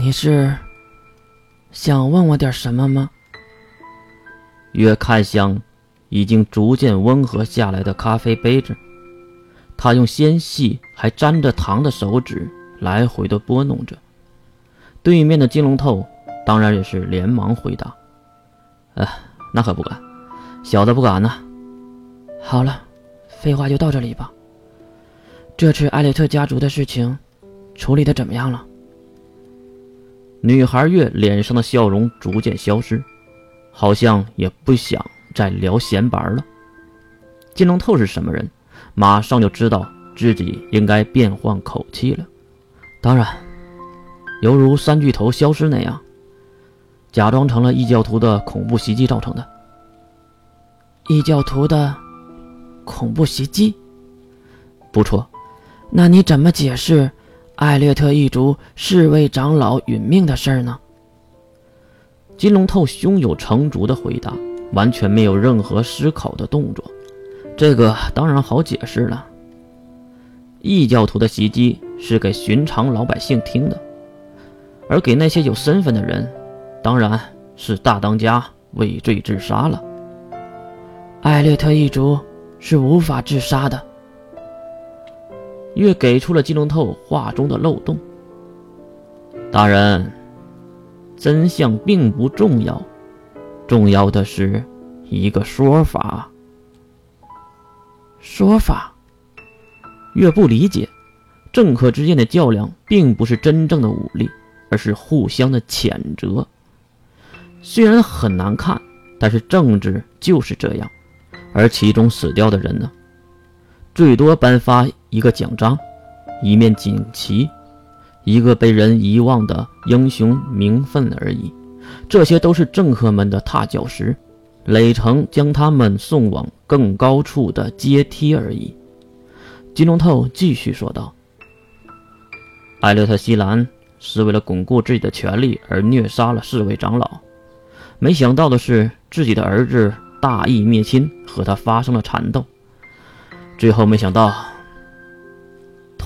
你是想问我点什么吗？月看向已经逐渐温和下来的咖啡杯子，他用纤细还沾着糖的手指来回的拨弄着。对面的金龙头当然也是连忙回答：“呃，那可不敢，小的不敢呢。”好了，废话就到这里吧。这次艾略特家族的事情处理的怎么样了？女孩月脸上的笑容逐渐消失，好像也不想再聊闲白了。金龙透是什么人，马上就知道自己应该变换口气了。当然，犹如三巨头消失那样，假装成了异教徒的恐怖袭击造成的。异教徒的恐怖袭击？不错。那你怎么解释艾略特一族侍卫长老殒命的事儿呢？金龙透胸有成竹的回答，完全没有任何思考的动作。这个当然好解释了。异教徒的袭击是给寻常老百姓听的，而给那些有身份的人，当然是大当家畏罪自杀了。艾略特一族是无法自杀的。越给出了金龙透话中的漏洞。大人，真相并不重要，重要的是一个说法。说法？越不理解，政客之间的较量并不是真正的武力，而是互相的谴责。虽然很难看，但是政治就是这样。而其中死掉的人呢？最多颁发一个奖章，一面锦旗，一个被人遗忘的英雄名分而已。这些都是政客们的踏脚石，垒成将他们送往更高处的阶梯而已。金龙透继续说道：“艾略特·西兰是为了巩固自己的权力而虐杀了四位长老，没想到的是，自己的儿子大义灭亲，和他发生了缠斗。”最后没想到，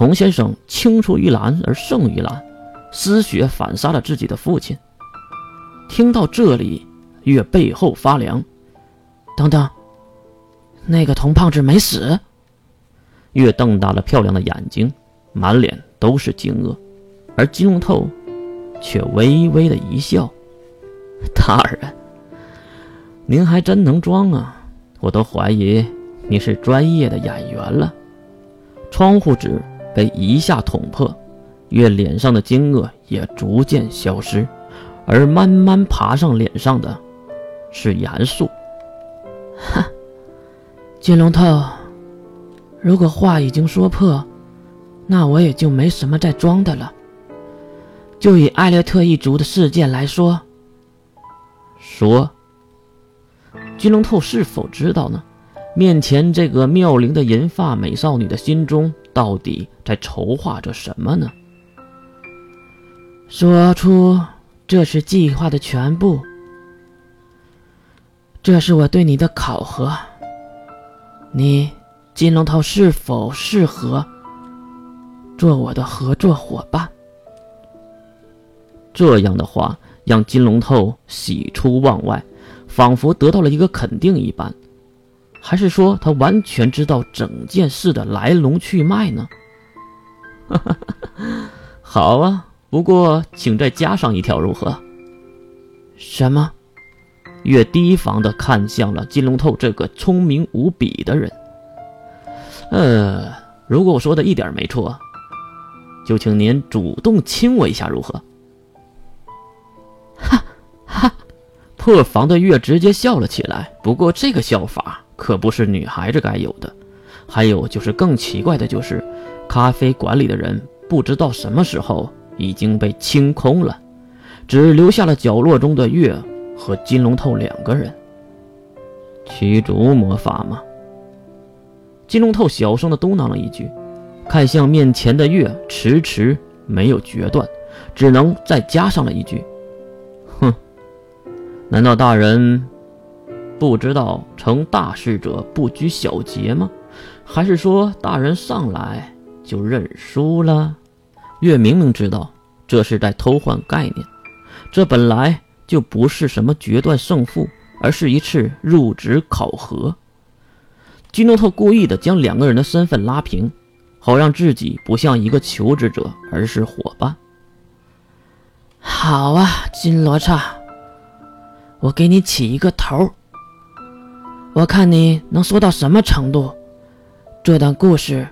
童先生青出于蓝而胜于蓝，失血反杀了自己的父亲。听到这里，月背后发凉。等等，那个童胖子没死？月瞪大了漂亮的眼睛，满脸都是惊愕，而金龙透却微微的一笑：“大人，您还真能装啊！我都怀疑。”你是专业的演员了。窗户纸被一下捅破，月脸上的惊愕也逐渐消失，而慢慢爬上脸上的，是严肃。哈，金龙头，如果话已经说破，那我也就没什么再装的了。就以艾略特一族的事件来说，说，金龙头是否知道呢？面前这个妙龄的银发美少女的心中，到底在筹划着什么呢？说出这是计划的全部，这是我对你的考核。你金龙头是否适合做我的合作伙伴？这样的话让金龙头喜出望外，仿佛得到了一个肯定一般。还是说他完全知道整件事的来龙去脉呢？好啊，不过请再加上一条如何？什么？越提防的看向了金龙透这个聪明无比的人。呃，如果我说的一点没错，就请您主动亲我一下如何？哈哈！破防的月直接笑了起来。不过这个笑法。可不是女孩子该有的。还有就是更奇怪的，就是咖啡馆里的人不知道什么时候已经被清空了，只留下了角落中的月和金龙透两个人。驱逐魔法吗？金龙透小声的嘟囔了一句，看向面前的月，迟迟没有决断，只能再加上了一句：“哼，难道大人？”不知道成大事者不拘小节吗？还是说大人上来就认输了？月明明知道这是在偷换概念。这本来就不是什么决断胜负，而是一次入职考核。基诺特故意的将两个人的身份拉平，好让自己不像一个求职者，而是伙伴。好啊，金罗刹，我给你起一个头，我看你能说到什么程度。这段故事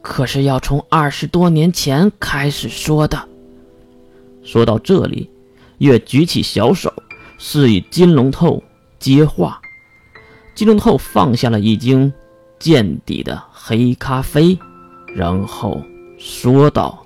可是要从二十多年前开始说的。说到这里，月举起小手，示意金龙透接话。金龙透放下了已经见底的黑咖啡，然后说道。